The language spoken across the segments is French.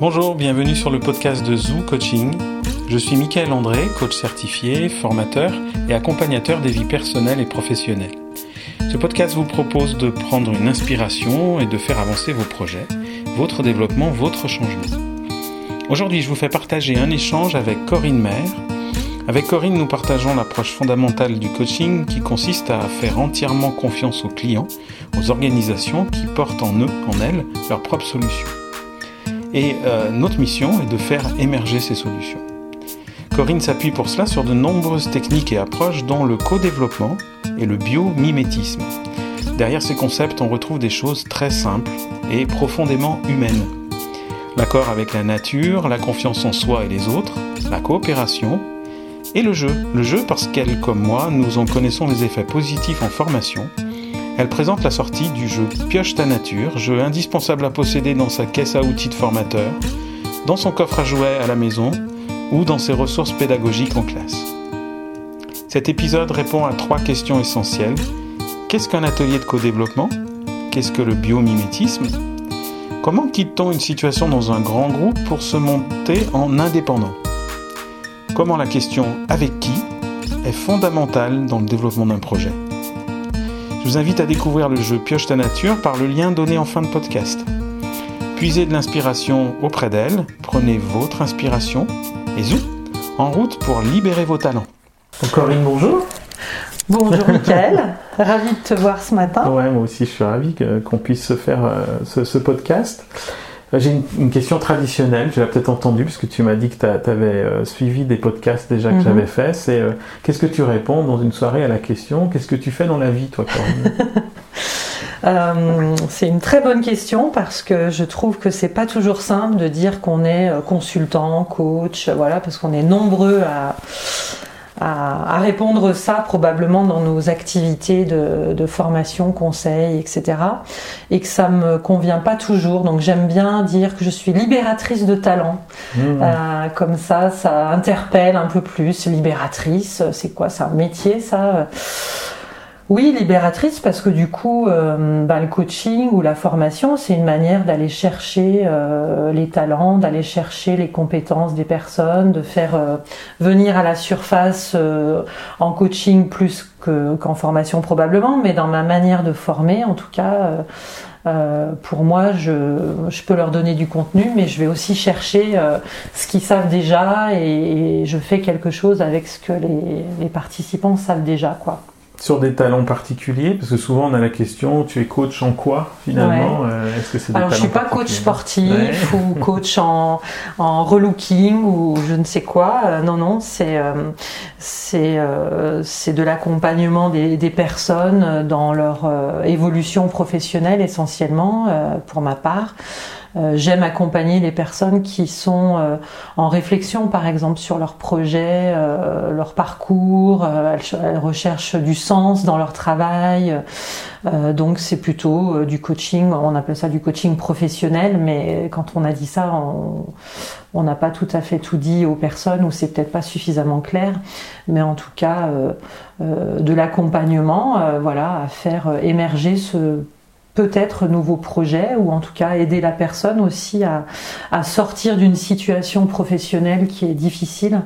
Bonjour, bienvenue sur le podcast de Zoo Coaching. Je suis Michael André, coach certifié, formateur et accompagnateur des vies personnelles et professionnelles. Ce podcast vous propose de prendre une inspiration et de faire avancer vos projets, votre développement, votre changement. Aujourd'hui, je vous fais partager un échange avec Corinne Maire. Avec Corinne, nous partageons l'approche fondamentale du coaching qui consiste à faire entièrement confiance aux clients, aux organisations qui portent en eux, en elles, leurs propres solutions. Et euh, notre mission est de faire émerger ces solutions. Corinne s'appuie pour cela sur de nombreuses techniques et approches dont le co-développement et le biomimétisme. Derrière ces concepts, on retrouve des choses très simples et profondément humaines. L'accord avec la nature, la confiance en soi et les autres, la coopération et le jeu. Le jeu parce qu'elle, comme moi, nous en connaissons les effets positifs en formation elle présente la sortie du jeu Pioche ta nature, jeu indispensable à posséder dans sa caisse à outils de formateur, dans son coffre à jouets à la maison ou dans ses ressources pédagogiques en classe. Cet épisode répond à trois questions essentielles. Qu'est-ce qu'un atelier de co-développement? Qu'est-ce que le biomimétisme? Comment quitte-t-on une situation dans un grand groupe pour se monter en indépendant? Comment la question avec qui est fondamentale dans le développement d'un projet? je vous invite à découvrir le jeu Pioche ta nature par le lien donné en fin de podcast. Puisez de l'inspiration auprès d'elle, prenez votre inspiration et zou, en route pour libérer vos talents. Corinne, bonjour. Bonjour Mickaël, ravi de te voir ce matin. Ouais, moi aussi je suis ravi qu'on puisse faire euh, ce, podcast. Euh, j'ai une, question traditionnelle, tu l'as peut-être entendue, puisque tu m'as dit que tu avais euh, suivi des podcasts déjà que mhm. j'avais fait. C'est euh, qu'est-ce que tu réponds dans une soirée à la question? Qu'est-ce que tu fais dans la vie, toi, C'est une très bonne question parce que je trouve que c'est pas toujours simple de dire qu'on est consultant, coach, voilà, parce qu'on est nombreux à, à, répondre ça probablement dans nos activités de, formation, conseil, etc. Et que ça me convient pas toujours. Donc j'aime bien dire que je suis libératrice de talent. Mmh. Euh, comme ça, ça interpelle un peu plus. Libératrice, c'est quoi C'est un métier ça? Oui, libératrice parce que du coup, euh, bah, le coaching ou la formation, c'est une manière d'aller chercher euh, les talents, d'aller chercher les compétences des personnes, de faire euh, venir à la surface en coaching plus qu'en formation probablement, mais dans ma manière de former, en tout cas. pour moi, je, je, peux leur donner du contenu, mais je vais aussi chercher ce qu'ils savent déjà et, je fais quelque chose avec ce que les, les participants savent déjà, quoi sur des talents particuliers Parce que souvent on a la question, tu es coach en quoi finalement euh, Est-ce que c'est Alors je suis pas coach sportif ou coach en, en relooking ou je ne sais quoi. Euh, non non, c'est euh, c'est c'est de l'accompagnement des, des, personnes dans leur évolution professionnelle essentiellement pour ma part. Euh, j'aime accompagner les personnes qui sont euh, en réflexion, par exemple, sur leur projet, euh, leur parcours. Elles, recherchent du sens dans leur travail. donc c'est plutôt du coaching. On appelle ça du coaching professionnel, mais quand on a dit ça, on n'a pas tout à fait tout dit aux personnes ou c'est peut-être pas suffisamment clair. Mais en tout cas, de l'accompagnement, voilà, à faire émerger ce peut-être nouveaux projets ou en tout cas aider la personne aussi à, sortir d'une situation professionnelle qui est difficile.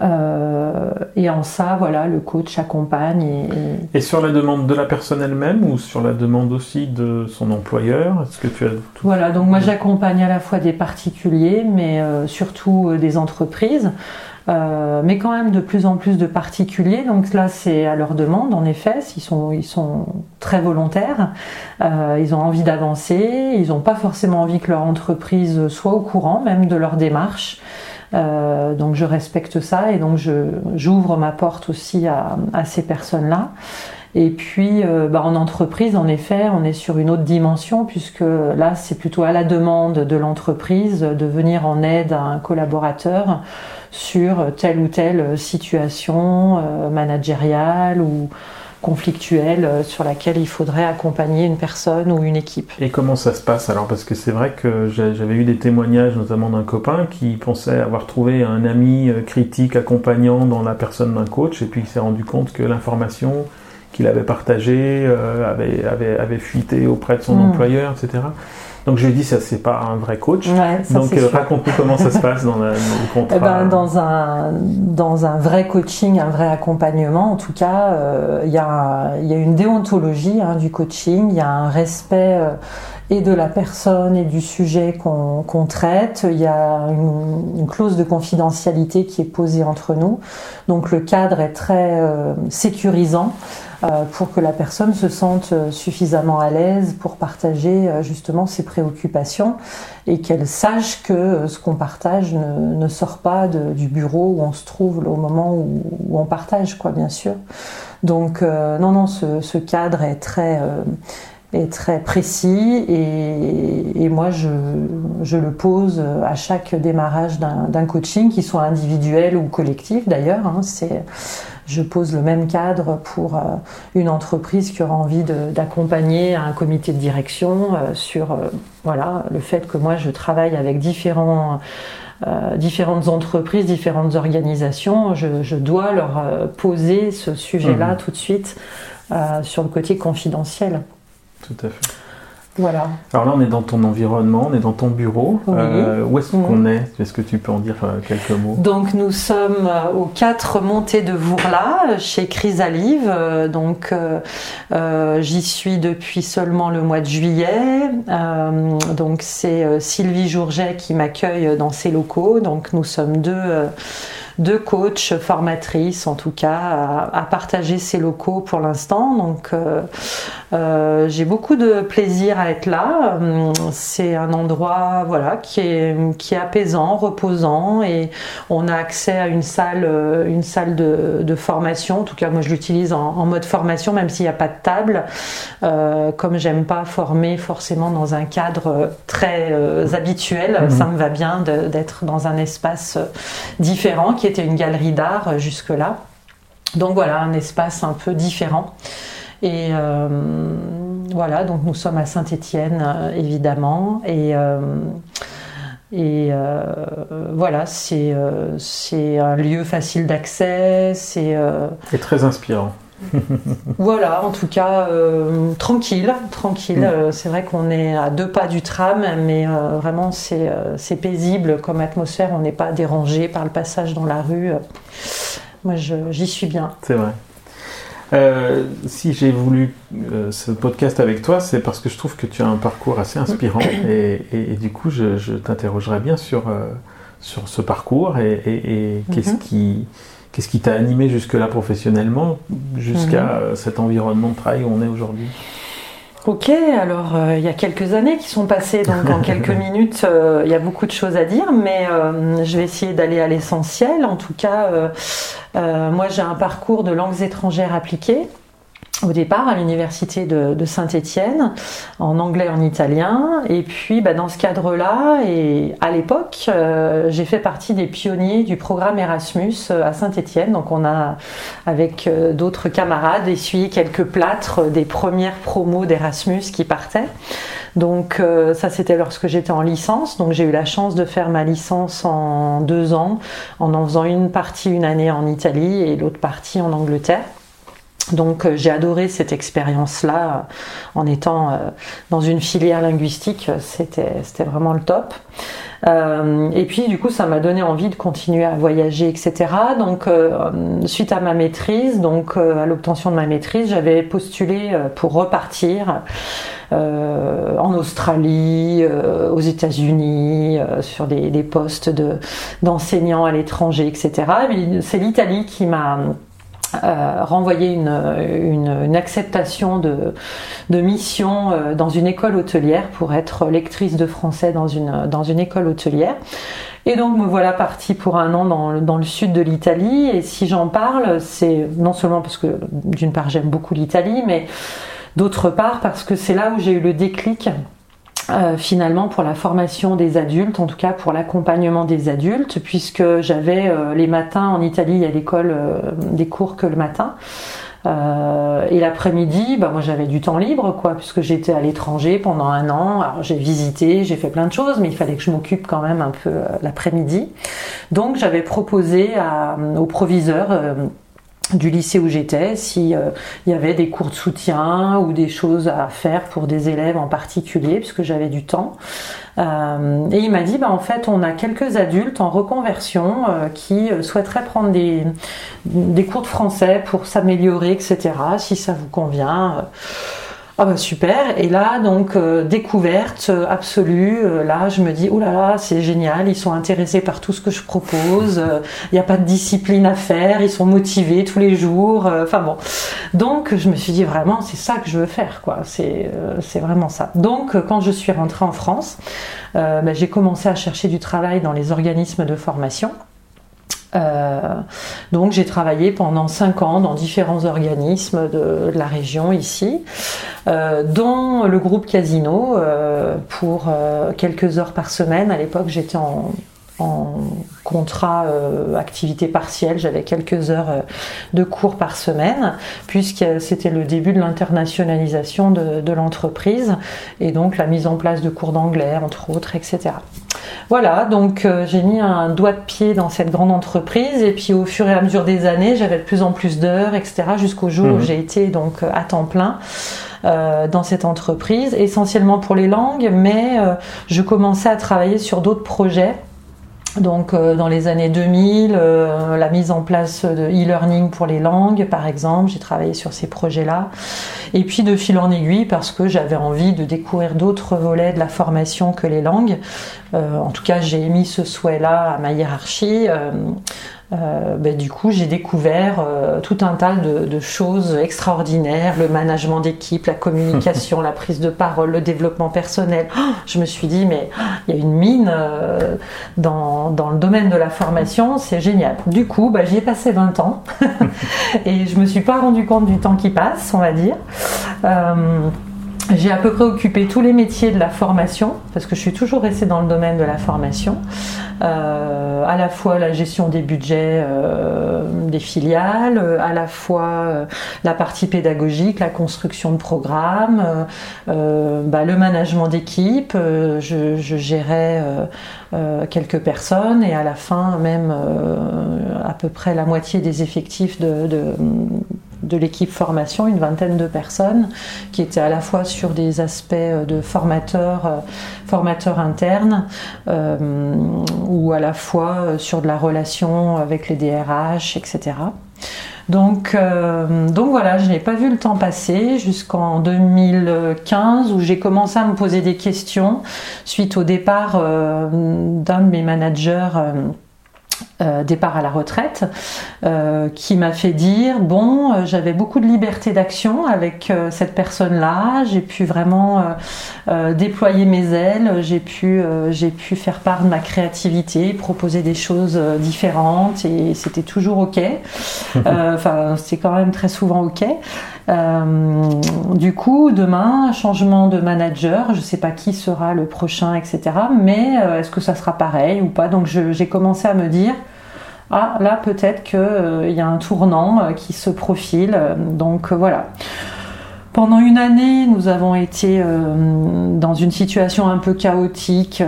Euh, et en ça, voilà, le coach accompagne. Et, sur la demande de la personne elle-même ou sur la demande aussi de son employeur Est-ce que tu as Voilà, donc moi j'accompagne à la fois des particuliers, mais euh, surtout euh, des entreprises. Euh, mais quand même de plus en plus de particuliers. Donc là, c'est à leur demande, en effet, ils sont, ils sont très volontaires, euh, ils ont envie d'avancer, ils n'ont pas forcément envie que leur entreprise soit au courant même de leur démarche. Euh, donc je respecte ça et donc j'ouvre ma porte aussi à, à ces personnes-là. Et puis euh, bah, en entreprise, en effet, on est sur une autre dimension puisque là, c'est plutôt à la demande de l'entreprise de venir en aide à un collaborateur sur telle ou telle situation euh, managériale ou conflictuelle euh, sur laquelle il faudrait accompagner une personne ou une équipe. Et comment ça se passe alors? Parce que c'est vrai que j'avais eu des témoignages notamment d'un copain qui pensait avoir trouvé un ami critique accompagnant dans la personne d'un coach et puis il s'est rendu compte que l'information qu'il avait partagée avait, avait, avait, fuité auprès de son hmm. employeur, etc. Donc je lui ai dit, ça c'est pas un vrai coach. Ouais, ça, Donc euh, raconte-nous comment ça se passe dans, la- dans le contrat. Eh ben, dans, un, dans un vrai coaching, un vrai accompagnement, en tout cas, euh, il y, a y a une déontologie hein, du coaching, il y a un respect euh, et de la personne et du sujet qu'on qu'on traite, il y a une, une clause de confidentialité qui est posée entre nous. Donc le cadre est très euh, sécurisant euh, pour que la personne se sente euh, suffisamment à l'aise pour partager euh, justement ses préoccupations et qu'elle sache que euh, ce qu'on partage ne, sort pas du bureau où on se trouve au moment où, on partage, quoi, bien sûr. Donc, euh, non, non, ce, cadre est très, euh, est très précis et, moi, je, je le pose à chaque démarrage d'un coaching, qu'il soit individuel ou collectif d'ailleurs. hein. c'est je pose le même cadre pour euh, une entreprise qui aura envie d'accompagner un comité de direction euh, sur euh, voilà, le fait que moi je travaille avec différents, euh, différentes entreprises, différentes organisations. Je, je dois leur poser ce sujet-là Mhm. tout de suite euh, sur le côté confidentiel. Tout à fait. Voilà. Alors là, on est dans ton environnement, on est dans ton bureau. Oui. Euh, où est-ce qu'on est? Est-ce que tu peux en dire euh, quelques mots? Donc nous sommes euh, aux 4 montées de Vourla, chez Chrysalive. Donc euh, j'y suis depuis seulement le mois de juillet. Euh, donc c'est Sylvie Jourget qui m'accueille dans ses locaux. Donc nous sommes deux, deux coachs, formatrices en tout cas, à, à partager ces locaux pour l'instant. Donc euh, euh, j'ai beaucoup de plaisir à être là. Hum, C'est un endroit voilà, qui, est, qui est apaisant, reposant et on a accès à une salle, euh, une salle de, de formation. En tout cas, moi je l'utilise en, en mode formation, même s'il n'y a pas de table. Euh, comme j'aime pas former forcément dans un cadre très euh, habituel, Mhm. ça me va bien de- d'être dans un espace différent qui était une galerie d'art euh, jusque-là. Donc voilà, un espace un peu différent. Et euh, voilà, donc nous sommes à Saint-Étienne, euh, évidemment. Et, et voilà, c'est un lieu facile d'accès. C'est très inspirant. voilà, en tout cas, euh, tranquille, tranquille. Mm. Euh, c'est vrai qu'on est à deux pas du tram, mais euh, vraiment c'est euh, paisible comme atmosphère. On n'est pas dérangé par le passage dans la rue. Moi, j'y suis bien. C'est vrai. Euh, si j'ai voulu euh, ce podcast avec toi, c'est parce que je trouve que tu as un parcours assez inspirant et, et- et du coup, je, je t'interrogerai bien sur, euh, sur ce parcours et, et- et qu'est-ce qui qu'est-ce qui t'a animé jusque-là professionnellement, jusqu'à Mhm. cet environnement de travail où on est aujourd'hui? Ok, alors euh, il y a quelques années qui sont passées, donc en quelques minutes, euh, il y a beaucoup de choses à dire, mais euh, je vais essayer d'aller à l'essentiel. En tout cas, moi j'ai un parcours de langues étrangères appliquées. Au départ, à l'université de, Saint-Étienne, en anglais, en italien, et puis bah, dans ce cadre-là, et à l'époque, euh, j'ai fait partie des pionniers du programme Erasmus euh, à Saint-Étienne. Donc, on a avec euh, d'autres camarades, essuyé quelques plâtres des premières promos d'Erasmus qui partaient. Donc ça c'était lorsque j'étais en licence, donc j'ai eu la chance de faire ma licence en deux ans, en en faisant une partie une année en Italie et l'autre partie en Angleterre. Donc euh, j'ai adoré cette expérience-là euh, en étant euh, dans une filière linguistique, c'était vraiment le top. Et puis du coup ça m'a donné envie de continuer à voyager, etc. Donc suite à ma maîtrise, donc à l'obtention de ma maîtrise, j'avais postulé pour repartir en Australie, aux États-Unis, sur des, des postes de- d'enseignants à l'étranger, etc. Mais C'est l'Italie qui m'a euh, renvoyé une, acceptation de, mission euh, dans une école hôtelière pour être lectrice de français dans une, école hôtelière. Et donc me voilà partie pour un an dans, dans le sud de l'Italie. Et si j'en parle, c'est non seulement parce que d'une part j'aime beaucoup l'Italie, mais d'autre part parce que c'est là où j'ai eu le déclic euh, finalement pour la formation des adultes, en tout cas pour l'accompagnement des adultes, puisque j'avais euh, les matins en Italie à l'école euh, des cours que le matin. Euh, et l'après-midi, bah, moi j'avais du temps libre, quoi, puisque j'étais à l'étranger pendant un an. Alors j'ai visité, j'ai fait plein de choses, mais il fallait que je m'occupe quand même un peu euh, l'après-midi. Donc j'avais proposé à- au proviseur euh, du lycée où j'étais, s'il y avait des cours de soutien ou des choses à faire pour des élèves en particulier, puisque j'avais du temps. et il m'a dit, bah, en fait, on a quelques adultes en reconversion qui souhaiteraient prendre des, des cours de français pour s'améliorer, etc. Si ça vous convient. Ah bah super, et là donc euh, découverte euh, absolue, euh, là je me dis oh là là c'est génial, ils sont intéressés par tout ce que je propose, il n'y a pas de discipline à faire, ils sont motivés tous les jours, enfin bon. Donc je me suis dit vraiment c'est ça que je veux faire quoi, c'est vraiment ça. Donc quand je suis rentrée en France, bah, j'ai commencé à chercher du travail dans les organismes de formation. Euh, donc j'ai travaillé pendant 5 ans dans différents organismes de, la région ici, euh, dont le groupe Casino euh, pour quelques heures par semaine. À l'époque j'étais en, en contrat euh, activité partielle. J'avais quelques heures euh, de cours par semaine, puisque c'était le début de l'internationalisation de, l'entreprise et donc la mise en place de cours d'anglais, entre autres, etc. Voilà, donc euh, j'ai mis un doigt de pied dans cette grande entreprise et puis au fur et à mesure des années, j'avais de plus en plus d'heures, etc. Jusqu'au jour où mhm. j'ai été donc à temps plein. dans cette entreprise, essentiellement pour les langues, mais je commençais à travailler sur d'autres projets donc euh, dans les années 2000, euh, la mise en place de e-learning pour les langues, par exemple, j'ai travaillé sur ces projets-là. Et puis de fil en aiguille, parce que j'avais envie de découvrir d'autres volets de la formation que les langues. Euh, en tout cas, j'ai mis ce souhait-là à ma hiérarchie. Euh, ben, du coup, j'ai découvert euh, tout un tas de, choses extraordinaires, le management d'équipe, la communication, la prise de parole, le développement personnel. Oh, je me suis dit, mais oh, il y a une mine euh, dans, dans, le domaine de la formation, c'est génial. Du coup, ben, j'y ai passé 20 ans et je me suis pas rendu compte du temps qui passe, on va dire. J'ai à peu près occupé tous les métiers de la formation, parce que je suis toujours restée dans le domaine de la formation. Euh, à la fois la gestion des budgets euh, des filiales, à la fois euh, la partie pédagogique, la construction de programmes, bah, le management d'équipe. Je, je, gérais quelques personnes et à la fin même à peu près la moitié des effectifs de, de de l'équipe formation, une vingtaine de personnes qui étaient à la fois sur des aspects euh, de formateurs, euh, formateurs internes, euh, ou à la fois sur de la relation avec les DRH, etc. Donc, donc voilà, je n'ai pas vu le temps passer jusqu'en 2015 où j'ai commencé à me poser des questions suite au départ d'un de mes managers euh, départ à la retraite, euh, qui m'a fait dire bon, euh, j'avais beaucoup de liberté d'action avec cette personne-là, j'ai pu vraiment déployer mes ailes, j'ai pu, j'ai pu faire part de ma créativité, proposer des choses différentes et c'était toujours ok. Enfin, c'est quand même très souvent ok. Du coup, demain, changement de manager, je ne sais pas qui sera le prochain, etc. Mais est-ce que ça sera pareil ou pas? Donc j'ai commencé à me dire ah là peut-être qu'il euh, y a un tournant euh, qui se profile. donc euh, voilà. Pendant une année, nous avons été dans une situation un peu chaotique,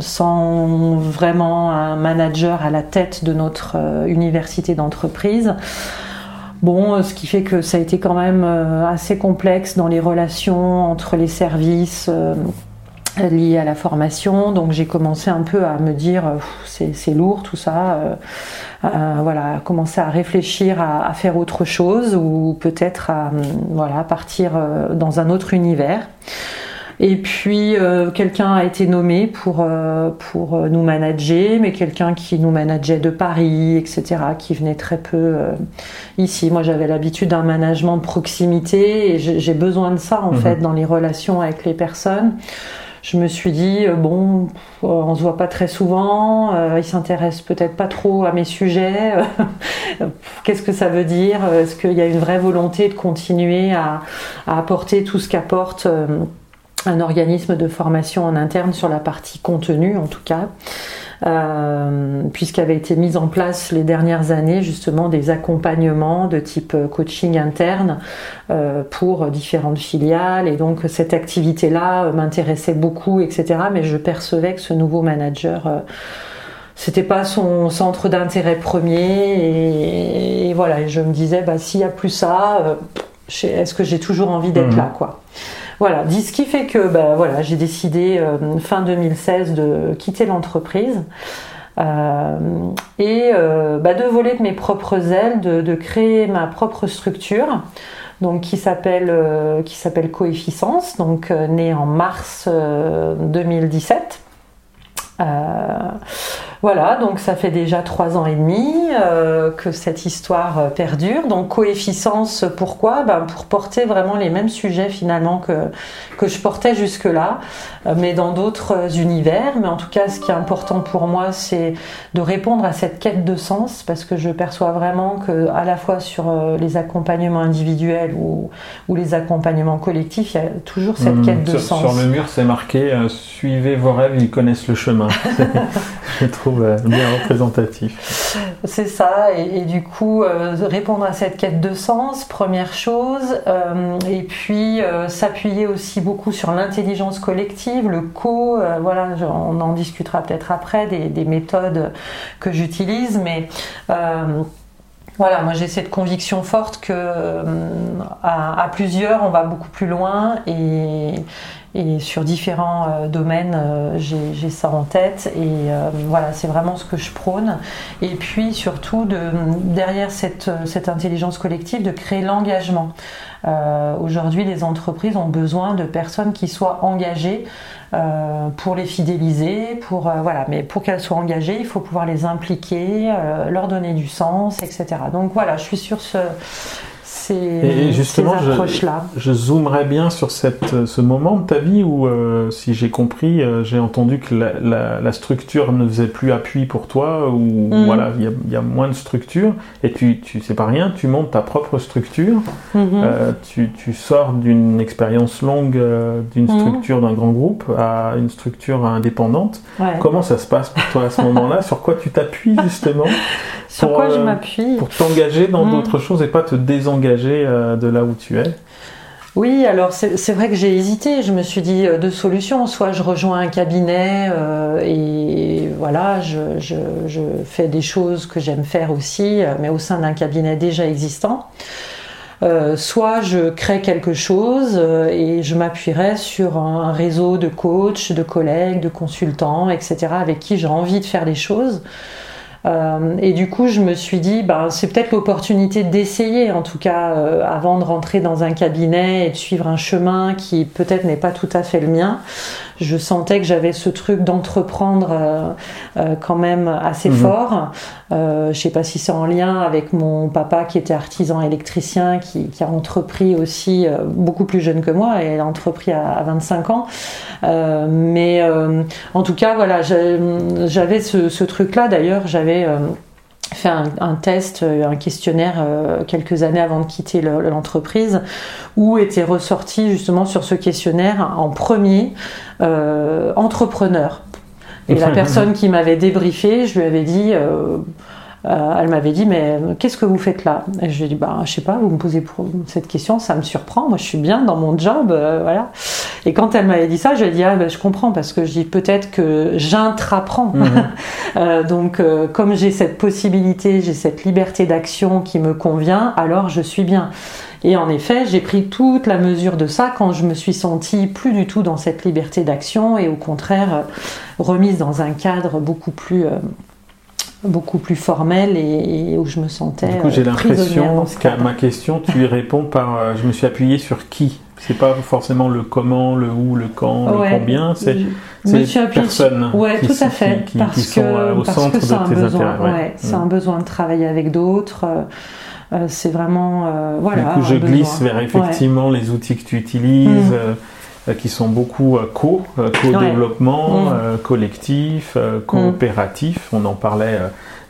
sans vraiment un manager à la tête de notre université d'entreprise. Bon, ce qui fait que ça a été quand même assez complexe dans les relations entre les services lié à la formation. Donc j'ai commencé un peu à me dire c'est lourd tout ça. Euh, euh, voilà, commencer à réfléchir à, faire autre chose ou peut-être à partir euh, dans un autre univers. Et puis quelqu'un a été nommé pour, pour nous manager, mais quelqu'un qui nous manageait de Paris, etc., qui venait très peu ici. Moi j'avais l'habitude d'un management de proximité et j'ai besoin de ça en mhm. fait dans les relations avec les personnes je me suis dit, euh, bon, on se voit pas très souvent, euh, il s'intéresse peut-être pas trop à mes sujets, qu'est-ce que ça veut dire? Est-ce qu'il y a une vraie volonté de continuer à, apporter tout ce qu'apporte euh, un organisme de formation en interne sur la partie contenu en tout cas euh, puisqu'avaient été mis en place les dernières années justement des accompagnements de type euh, coaching interne euh, pour différentes filiales. Et donc cette activité-là m'intéressait beaucoup, etc. Mais je percevais que ce nouveau manager c'était pas son centre d'intérêt premier et, voilà et je me disais bah s'il y a plus ça est-ce que j'ai toujours envie d'être mhm. là quoi? Voilà ce qui fait que bah, j'ai décidé fin 2016 de quitter l'entreprise et bah, de voler de mes propres ailes de créer ma propre structure donc qui s'appelle euh, qui s'appelle Coefficience, donc euh, né en mars 2017. Euh, voilà, donc ça fait déjà trois ans et demi euh, que cette histoire euh, perdure. Donc coefficience, pourquoi? Ben, Pour porter vraiment les mêmes sujets finalement que, que je portais jusque-là, mais dans d'autres univers. Mais en tout cas, ce qui est important pour moi, c'est de répondre à cette quête de sens, parce que je perçois vraiment que à la fois sur les accompagnements individuels ou, ou les accompagnements collectifs, il y a toujours cette mmh. quête de sens. Sur le mur, c'est marqué Suivez vos rêves, ils connaissent le chemin. euh, bien représentatif. C'est ça, et, du coup, euh, répondre à cette quête de sens, première chose, euh, et puis s'appuyer aussi beaucoup sur l'intelligence collective, le co, voilà, on en discutera peut-être après des, méthodes que j'utilise, mais voilà, moi j'ai cette conviction forte que à, plusieurs on va beaucoup plus loin et, et sur différents euh, domaines, euh, j'ai ça en tête. Et euh, voilà, c'est vraiment ce que je prône. Et puis surtout, de, derrière cette, cette intelligence collective, de créer l'engagement. Aujourd'hui, les entreprises ont besoin de personnes qui soient engagées pour les fidéliser, pour voilà, mais pour qu'elles soient engagées, il faut pouvoir les impliquer, leur donner du sens, etc. Donc voilà, je suis sur ce, et justement, Je, je, zoomerais bien sur cette, ce moment de ta vie où, euh, si j'ai compris, euh, j'ai entendu que la, la, structure ne faisait plus appui pour toi, ou mm. voilà, il y, a moins de structure, et tu, tu c'est pas rien, tu montes ta propre structure, mm-hmm. euh, tu, tu, sors d'une expérience longue d'une mm. structure d'un grand groupe à une structure indépendante. Comment ça se passe pour toi à ce moment-là? Sur quoi tu t'appuies justement? Sur quoi je m'appuie? Pour t'engager dans mm. d'autres choses et pas te désengager? Euh, de là où tu es oui, alors c'est vrai que j'ai hésité. Je me suis dit euh, deux solutions. Soit je rejoins un cabinet euh, et voilà, je, fais des choses que j'aime faire aussi, mais au sein d'un cabinet déjà existant. soit je crée quelque chose et je m'appuierai sur un, réseau de coachs, de collègues, de consultants, etc., avec qui j'ai envie de faire des choses. Euh, et du coup, je me suis dit, ben, c'est peut-être l'opportunité d'essayer, en tout cas, euh, avant de rentrer dans un cabinet et de suivre un chemin qui peut-être n'est pas tout à fait le mien je sentais que j'avais ce truc d'entreprendre euh, euh, quand même assez mhm. fort. Euh, je sais pas si c'est en lien avec mon papa qui était artisan électricien, qui, a entrepris aussi beaucoup plus jeune que moi, et a entrepris à, 25 ans. mais en tout cas, voilà, j'avais ce, ce truc-là. D'ailleurs, j'avais fait un, test, euh, un questionnaire euh, quelques années avant de quitter l'entreprise, où était ressorti justement sur ce questionnaire en premier euh, entrepreneur. Et la personne qui m'avait débriefé, je lui avais dit euh, elle m'avait dit mais qu'est-ce que vous faites là? Et je lui ai dit bah je sais pas, vous me posez cette question, ça me surprend. Moi je suis bien dans mon job, euh, voilà. Et quand elle m'avait dit ça, je lui ai dit ah ben, je comprends parce que je dis peut-être que j'intraprends. Mhm. Euh, donc comme j'ai cette possibilité, j'ai cette liberté d'action qui me convient, alors je suis bien. Et en effet, j'ai pris toute la mesure de ça quand je me suis sentie plus du tout dans cette liberté d'action et au contraire remise dans un cadre beaucoup plus beaucoup plus formel et, où je me sentais. Du coup, j'ai euh, l'impression qu'à ma question, tu y réponds par euh, je me suis appuyé sur qui? C'est pas forcément le comment, le où, le quand, le combien, c'est les personnes ouais, tout à fait, qui, parce sont euh, au centre de tes besoin, Ouais, c'est un mm. besoin de travailler avec d'autres. c'est vraiment voilà. Du coup, je glisse vers effectivement les outils que tu utilises. Mm. Euh, qui sont beaucoup euh, co, euh, co-développement, mm. collectif, coopératif. On en parlait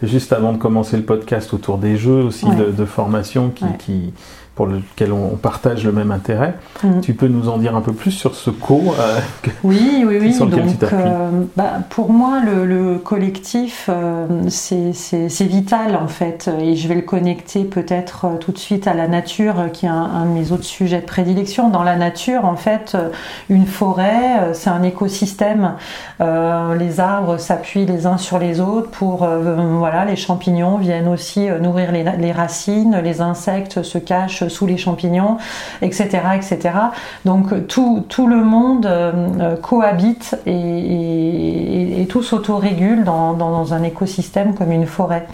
juste avant de commencer le podcast autour des jeux aussi de, formation qui, pour lequel on, partage le même intérêt. Mhm. Tu peux nous en dire un peu plus sur ce co euh, Oui, oui, oui. sur lequel tu Donc, t'appuies? euh, bah, pour moi, le, le collectif, euh, c'est- vital en fait. Et je vais le connecter peut-être euh, tout de suite à la nature, euh, qui est un, un de mes autres sujets de prédilection. Dans la nature, en fait, une forêt, c'est un écosystème. Les arbres s'appuient les uns sur les autres pour, voilà, les champignons viennent aussi nourrir les, les racines, les insectes se cachent sous les champignons, etc., etc. Donc tout, tout le monde euh, euh, cohabite et, tout s'autorégule dans, dans, un écosystème comme une forêt.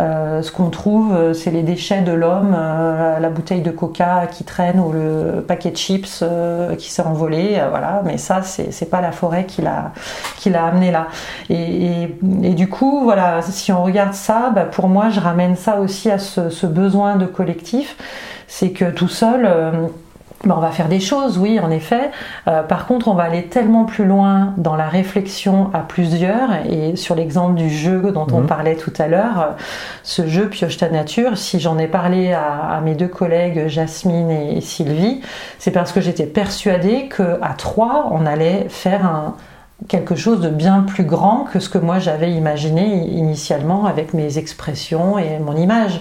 Euh, ce qu'on trouve, c'est les déchets de l'homme, la bouteille de coca qui traîne ou le paquet de chips qui s'est envolé, voilà. Mais ça, c'est pas la forêt qui l'a amené là. Et, et- du coup, voilà, si on regarde ça, bah, pour moi, je ramène ça aussi à ce besoin de collectif. C'est que tout seul, euh, bah, on va faire des choses, oui, en effet. Euh, par contre, on va aller tellement plus loin dans la réflexion à plusieurs. Et sur l'exemple du jeu dont on Mhm. parlait tout à l'heure, euh, ce jeu Pioche ta nature, si j'en ai parlé à, à mes deux collègues Jasmine et, et Sylvie, c'est parce que j'étais persuadée qu'à trois, on allait faire un quelque chose de bien plus grand que ce que moi j'avais imaginé initialement avec mes expressions et mon image.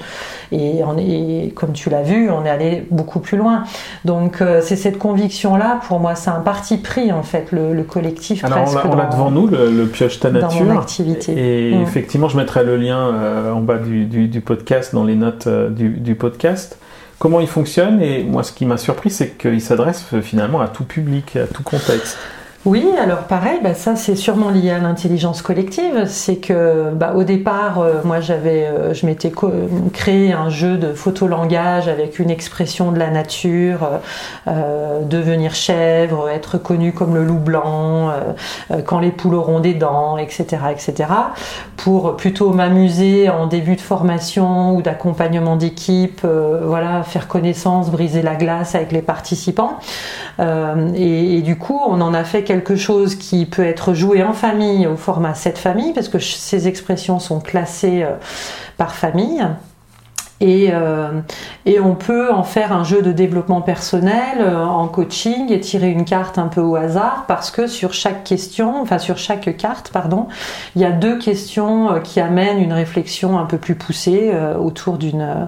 Et, on est, comme tu l'as vu, on est allé beaucoup plus loin. Donc euh, c'est cette conviction-là, pour moi, c'est un parti pris en fait, le, le collectif Alors presque on l'a dans- devant nous, le, le pioche ta dans nature. mon activité. Et Mm. effectivement, je mettrai le lien euh, en bas du, du- du podcast, dans les notes euh, du, du podcast. Comment il fonctionne? Et moi, ce qui m'a surpris, c'est qu'il s'adresse finalement à tout public, à tout contexte. Oui, alors pareil, bah ça c'est sûrement lié à l'intelligence collective. C'est que bah, au départ, euh, moi j'avais, euh, je m'étais créé un jeu de photolangage avec une expression de la nature, euh, devenir chèvre, être connu comme le loup blanc, quand les poules auront des dents, etc., etc. Pour plutôt m'amuser en début de formation ou d'accompagnement d'équipe, voilà, faire connaissance, briser la glace avec les participants. Et, du coup, on en a fait quelque chose qui peut être joué en famille au format 7 familles, parce que ces expressions sont classées euh, par famille. Et, euh, et on peut en faire un jeu de développement personnel euh, en coaching et tirer une carte un peu au hasard parce que sur chaque question, enfin sur chaque carte, pardon, il y a deux questions euh, qui amènent une réflexion un peu plus poussée euh, autour d'une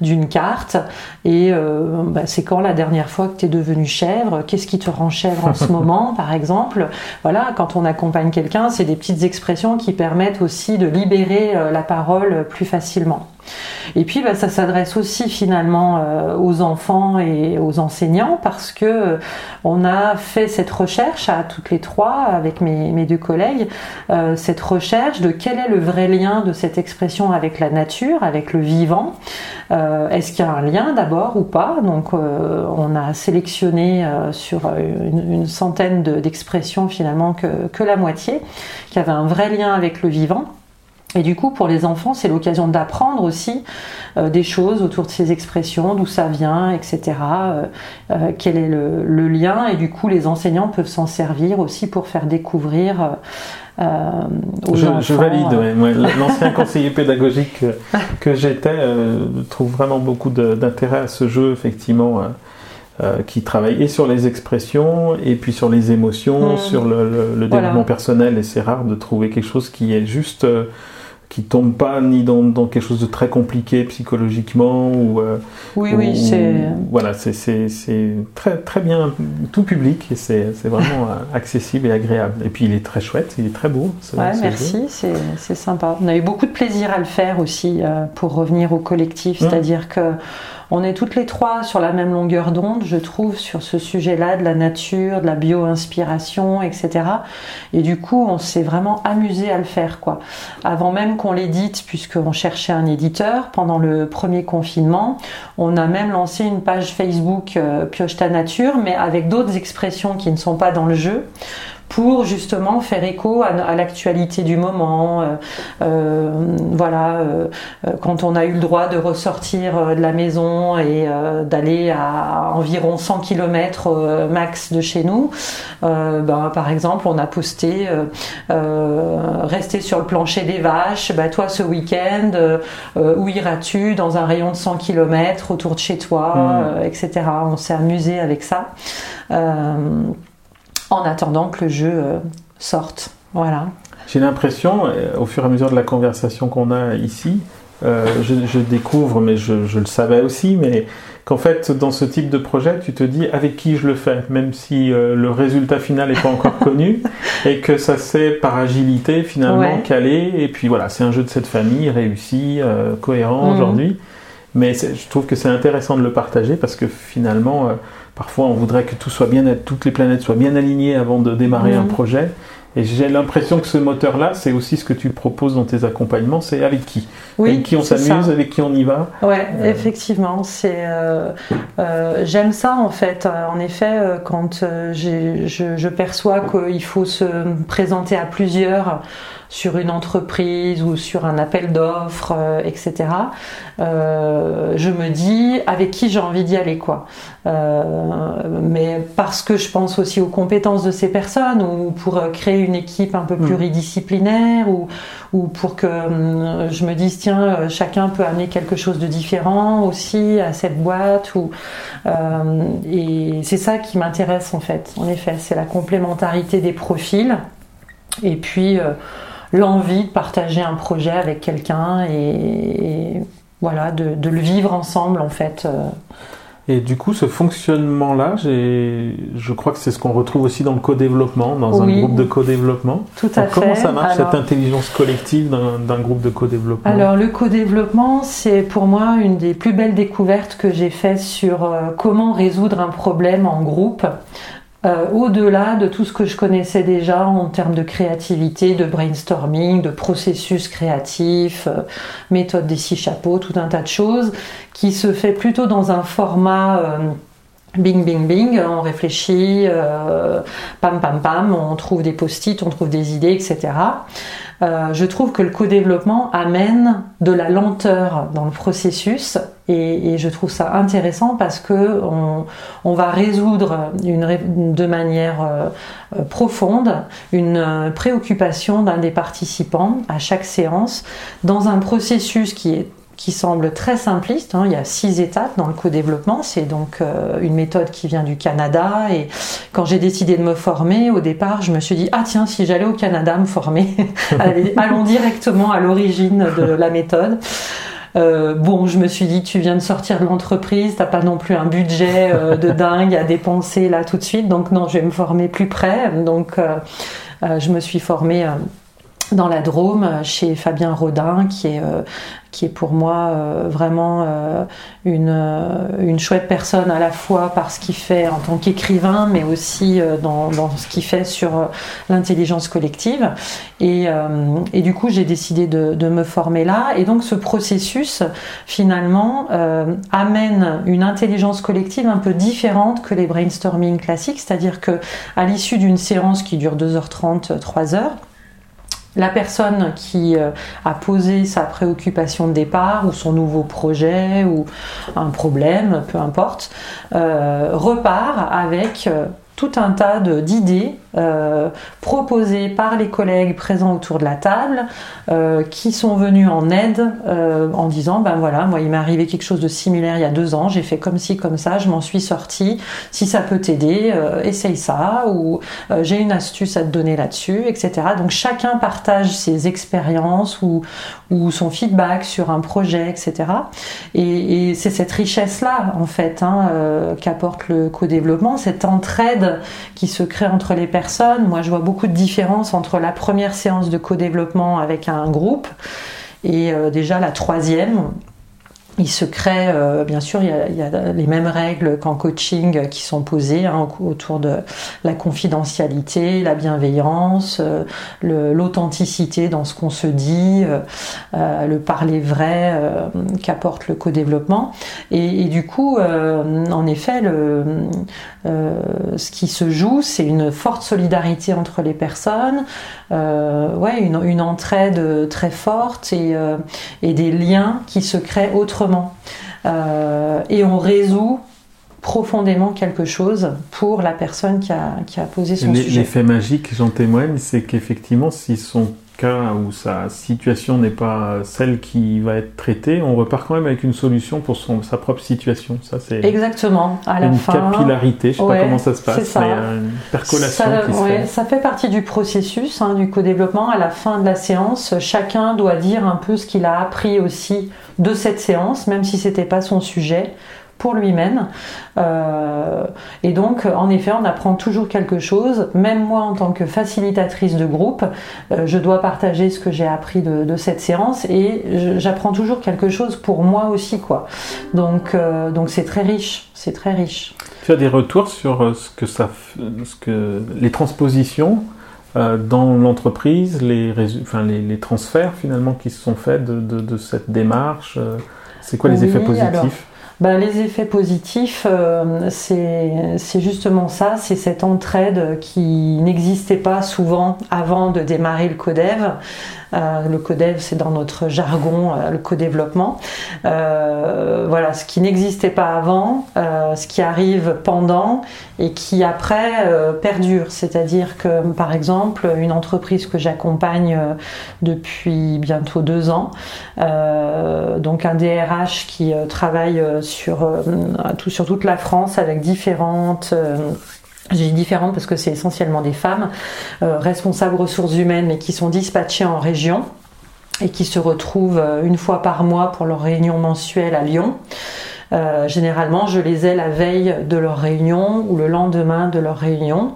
d'une carte. Et bah, c'est quand la dernière fois que tu es devenu chèvre Qu'est-ce qui te rend chèvre en ce moment, par exemple? Voilà, quand on accompagne quelqu'un, c'est des petites expressions qui permettent aussi de libérer la parole plus facilement. Et puis bah, ça s'adresse aussi finalement euh, aux enfants et aux enseignants parce que euh, on a fait cette recherche à toutes les trois avec mes, deux collègues, euh, cette recherche de quel est le vrai lien de cette expression avec la nature, avec le vivant. Est-ce qu'il y a un lien d'abord ou pas? Donc on a sélectionné sur une, centaine de- d'expressions finalement que, que la moitié qui avaient un vrai lien avec le vivant. Et du coup, pour les enfants, c'est l'occasion d'apprendre aussi euh, des choses autour de ces expressions, d'où ça vient, etc. euh, euh, quel est le, le lien Et du coup, les enseignants peuvent s'en servir aussi pour faire découvrir aux Je, enfants. je valide. ouais. L'ancien conseiller pédagogique que, que j'étais trouve vraiment beaucoup d'intérêt à ce jeu, effectivement, euh, qui travaille et sur les expressions et puis sur les émotions, Mm. sur le, le- le Voilà. développement personnel. Et c'est rare de trouver quelque chose qui est juste. euh, qui tombe pas ni dans, dans quelque chose de très compliqué psychologiquement ou euh, Oui, ou- oui, c'est. voilà c'est c'est- c'est très très bien tout public et c'est c'est vraiment euh, accessible et agréable et puis il est très chouette il est très beau ce- Ouais, ce merci, c'est c'est sympa. On a eu beaucoup de plaisir à le faire aussi euh, pour revenir au collectif, Mm. c'est-à-dire que on est toutes les trois sur la même longueur d'onde, je trouve, sur ce sujet-là de la nature, de la bio-inspiration, etc. Et du coup, on s'est vraiment amusé à le faire, quoi. Avant même qu'on l'édite, puisqu'on cherchait un éditeur pendant le premier confinement, on a même lancé une page Facebook euh, Pioche ta nature, mais avec d'autres expressions qui ne sont pas dans le jeu pour justement faire écho à, l'actualité du moment. voilà, quand on a eu le droit de ressortir de la maison et d'aller à environ 100 km max de chez nous, ben, par exemple, on a posté rester sur le plancher des vaches, bah, toi ce week-end, où iras-tu dans un rayon de 100 km autour de chez toi, hmm. etc. On s'est amusé avec ça en attendant que le jeu euh, sorte. Voilà. J'ai l'impression, euh, au fur et à mesure de la conversation qu'on a ici, euh, je, découvre, mais je, le savais aussi, mais qu'en fait, dans ce type de projet, tu te dis avec qui je le fais, même si le résultat final n'est pas encore connu, et que ça c'est par agilité finalement calé, et puis voilà, c'est un jeu de cette famille, réussi, cohérent mhm. aujourd'hui. Mais je trouve que c'est intéressant de le partager parce que finalement, Parfois, on voudrait que tout soit bien, toutes les planètes soient bien alignées avant de démarrer un mhm. projet. Et j'ai l'impression que ce moteur-là, c'est aussi ce que tu proposes dans tes accompagnements, c'est avec qui? Avec qui on s'amuse, avec qui on y va? Ouais, euh. effectivement. C'est, euh, euh, j'aime ça en fait. En effet, quand je, je, perçois qu'il faut se présenter à plusieurs sur une entreprise ou sur un appel d'offres, euh, etc. Euh, je me dis avec qui j'ai envie d'y aller quoi. Euh, mais parce que je pense aussi aux compétences de ces personnes ou pour créer une équipe un peu mm. pluridisciplinaire ou, ou pour que je me dise tiens chacun peut amener quelque chose de différent aussi à cette boîte ou et c'est ça qui m'intéresse en fait. En effet, c'est la complémentarité des profils et puis l'envie de partager un projet avec quelqu'un et, voilà, de, le vivre ensemble en fait. Euh. Et du coup, ce fonctionnement-là, je crois que c'est ce qu'on retrouve aussi dans le co-développement, dans un groupe de co-développement. Tout à fait. Comment ça marche cette intelligence collective d'un groupe de co-développement? Alors, le co-développement, c'est pour moi une des plus belles découvertes que j'ai faites sur euh, comment résoudre un problème en groupe. Euh, au-delà de tout ce que je connaissais déjà en termes de créativité, de brainstorming, de processus créatif, euh, méthode des six chapeaux, tout un tas de choses, qui se fait plutôt dans un format euh, bing bing bing, on réfléchit, pam pam pam, on trouve des post-it, on trouve des idées, etc. Euh, je trouve que le co-développement amène de la lenteur dans le processus et, je trouve ça intéressant parce que on, va résoudre de manière euh, profonde une euh, préoccupation d'un des participants à chaque séance dans un processus qui est qui semble très simpliste. Hein. Il y a six étapes dans le co-développement. C'est donc euh, une méthode qui vient du Canada. Et quand j'ai décidé de me former, au départ, je me suis dit ah tiens, si j'allais au Canada me former, allons directement à l'origine de la méthode. Euh, bon, je me suis dit, tu viens de sortir de l'entreprise, t'as pas non plus un budget euh, de dingue à dépenser là tout de suite, donc non, je vais me former plus près. Donc, je me suis formée dans la Drôme chez Fabien Rodin qui est qui est pour moi euh, vraiment euh, une, euh, une, chouette personne à la fois par ce qu'il fait en tant qu'écrivain, mais aussi dans, dans, ce qu'il fait sur l'intelligence collective. Et, et, du coup, j'ai décidé de, de, me former là. Et donc, ce processus, finalement, amène une intelligence collective un peu différente que les brainstorming classiques, c'est-à-dire que à l'issue d'une séance qui dure 2h30, 3h, la personne qui euh, a posé sa préoccupation de départ ou son nouveau projet ou un problème, peu importe, euh, repart avec euh, tout un tas d'idées euh, proposées par les collègues présents autour de la table euh, qui sont venus en aide euh, en disant ben voilà moi il m'est arrivé quelque chose de similaire il y a deux ans j'ai fait comme ci comme ça je m'en suis sorti si ça peut t'aider essaye ça ou j'ai une astuce à te donner là-dessus etc donc chacun partage ses expériences ou, ou son feedback sur un projet etc et, c'est cette richesse là en fait hein, qu'apporte le co-développement cette entraide qui se crée entre les personnes moi, je vois beaucoup de différences entre la première séance de co-développement avec un groupe et euh, déjà la troisième. il se crée, euh, bien sûr, il y, a, les mêmes règles qu'en coaching qui sont posées hein, autour de la confidentialité, la bienveillance, euh, l'authenticité dans ce qu'on se dit, le parler vrai qu'apporte le co-développement. Et, du coup, en effet, le, ce qui se joue, c'est une forte solidarité entre les personnes, ouais, une, une, entraide très forte et, et des liens qui se créent autrement euh, et on résout profondément quelque chose pour la personne qui a, qui a posé son sujet. L'effet magique, j'en témoigne, c'est qu'effectivement, si son cas ou sa situation n'est pas celle qui va être traitée, on repart quand même avec une solution pour son, sa propre situation. Ça, c'est exactement à la une fin. capillarité. Je sais pas comment ça se passe, mais une percolation ça, qui. Ça fait partie du processus hein, du co-développement. À la fin de la séance, chacun doit dire un peu ce qu'il a appris aussi de cette séance, même si c'était pas son sujet pour lui-même. Euh, et donc, en effet, on apprend toujours quelque chose. Même moi, en tant que facilitatrice de groupe, euh, je dois partager ce que j'ai appris de, cette séance et j'apprends toujours quelque chose pour moi aussi, quoi. Donc, euh, donc c'est très riche, c'est très riche. Tu as des retours sur ce que ça, ce que les transpositions dans l'entreprise, les, enfin, les, transferts finalement qui se sont faits de, cette démarche. c'est quoi les effets positifs? Ben, les effets positifs, euh, c'est justement ça, c'est cette entraide qui n'existait pas souvent avant de démarrer le CODEV. Euh, le codev, c'est dans notre jargon euh, le co-développement. Voilà, ce qui n'existait pas avant, ce qui arrive pendant et qui après perdure. C'est-à-dire que, par exemple, une entreprise que j'accompagne depuis bientôt deux ans, donc un DRH qui travaille sur, sur toute la France avec différentes j'ai différentes parce que c'est essentiellement des femmes euh, responsables ressources humaines mais qui sont dispatchées en région et qui se retrouvent euh, une fois par mois pour leur réunion mensuelle à Lyon. Euh, généralement, je les ai la veille de leur réunion ou le lendemain de leur réunion.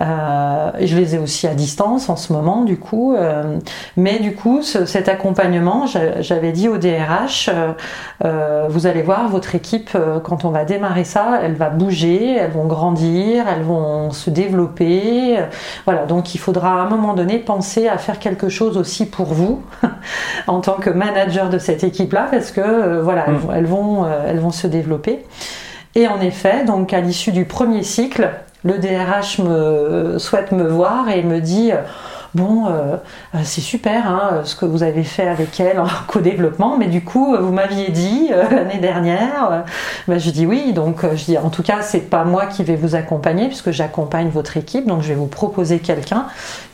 Euh, je les ai aussi à distance en ce moment, du coup. Euh, mais du coup, cet accompagnement, j'avais dit au DRH, euh, vous allez voir, votre équipe, quand on va démarrer ça, elle va bouger, elles vont grandir, elles vont se développer. Voilà, donc il faudra à un moment donné penser à faire quelque chose aussi pour vous en tant que manager de cette équipe-là, parce que voilà, elles, mm. elles, vont, elles vont se développer. Et en effet, donc à l'issue du premier cycle, le DRH me souhaite me voir et me dit bon, euh, c'est super hein, ce que vous avez fait avec elle en co-développement, mais du coup, vous m'aviez dit euh, l'année dernière, ben, je dis oui, donc je dis en tout cas, c'est pas moi qui vais vous accompagner puisque j'accompagne votre équipe, donc je vais vous proposer quelqu'un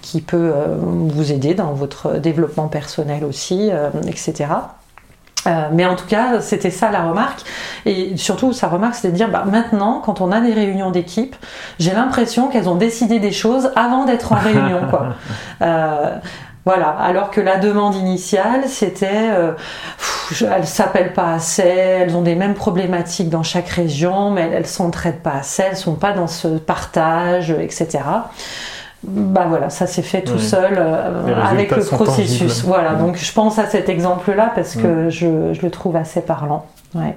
qui peut vous aider dans votre développement personnel aussi, etc. Euh, mais en tout cas, c'était ça la remarque. Et surtout, sa remarque, c'était de dire, bah, maintenant, quand on a des réunions d'équipe, j'ai l'impression qu'elles ont décidé des choses avant d'être en réunion. Quoi. Euh, voilà, alors que la demande initiale, c'était, euh, elles s'appellent pas assez, elles ont des mêmes problématiques dans chaque région, mais elles, elles s'entraident pas assez, elles sont pas dans ce partage, etc bah voilà, ça s'est fait tout seul euh, avec le processus. Voilà, donc je pense à cet exemple-là parce que je, je, le trouve assez parlant. Ouais.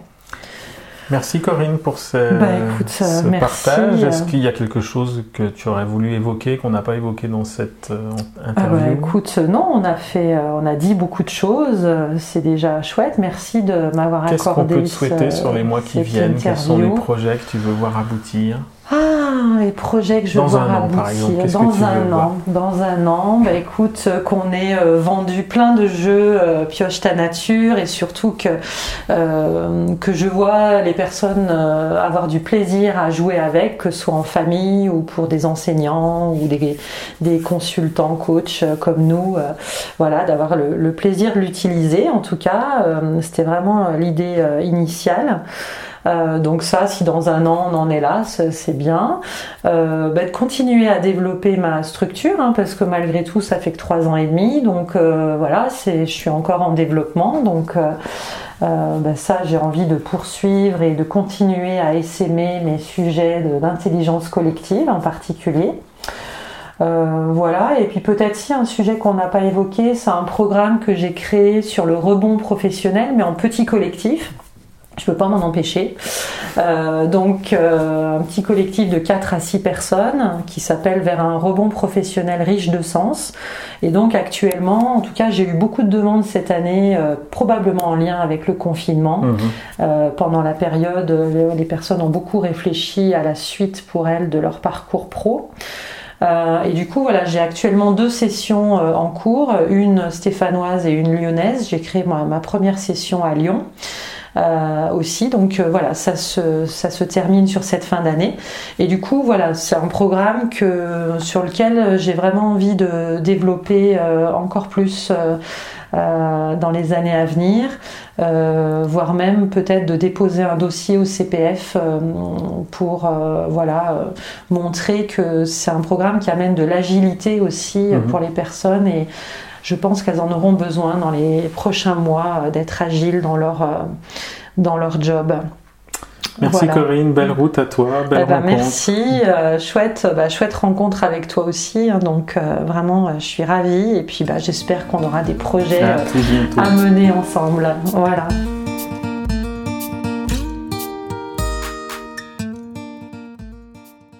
Merci Corinne pour ce, bah, écoute, ce partage. Est-ce qu'il y a quelque chose que tu aurais voulu évoquer qu'on n'a pas évoqué dans cette euh, ah bah, interview Écoute, non, on a fait, euh, on a dit beaucoup de choses. C'est déjà chouette. Merci de m'avoir accordé. Qu'est-ce qu'on peut te souhaiter sur les mois qui viennent? Quels sont les projets que tu veux voir aboutir? Ah, les projets que je dans vois un aboutir. An, par exemple. dans un an, dans un an, bah écoute, euh, qu'on ait euh, vendu plein de jeux euh, pioche ta nature et surtout que que je vois les personnes avoir du plaisir à jouer avec, que ce soit en famille ou pour des enseignants ou des, des consultants, coachs comme nous, voilà, d'avoir le, le, plaisir de l'utiliser. En tout cas, c'était vraiment l'idée initiale. Euh, donc ça, si dans un an on en est là, c'est bien. Euh, bah, de continuer à développer ma structure, hein, parce que malgré tout, ça fait que trois ans et demi. Donc euh, voilà, je suis encore en développement. Donc bah, ça, j'ai envie de poursuivre et de continuer à essaimer mes sujets d'intelligence collective en particulier. voilà, et puis peut-être si un sujet qu'on n'a pas évoqué, c'est un programme que j'ai créé sur le rebond professionnel, mais en petit collectif. Je peux pas m'en empêcher. Euh, donc, euh, un petit collectif de 4 à 6 personnes qui s'appelle Vers un rebond professionnel riche de sens. Et donc, actuellement, en tout cas, j'ai eu beaucoup de demandes cette année, euh, probablement en lien avec le confinement. Mhm. pendant la période, les personnes ont beaucoup réfléchi à la suite pour elles de leur parcours pro. et du coup, voilà, j'ai actuellement deux sessions en cours, une stéphanoise et une lyonnaise. J'ai créé ma première session à Lyon. Euh, aussi. Donc euh, voilà, ça se, ça se termine sur cette fin d'année. Et du coup, voilà, c'est un programme que, sur lequel j'ai vraiment envie de développer euh, encore plus. dans les années à venir, voire même peut-être de déposer un dossier au CPF pour voilà montrer que c'est un programme qui amène de l'agilité aussi mhm. pour les personnes et je pense qu'elles en auront besoin dans les prochains mois euh, d'être agiles dans leur, euh, dans leur job. Merci Corinne, belle route à toi, belle eh ben, rencontre. Merci, euh, chouette, bah, chouette rencontre avec toi aussi. Hein, donc vraiment, je suis ravie et puis bah, j'espère qu'on aura des projets à mener ensemble. Voilà.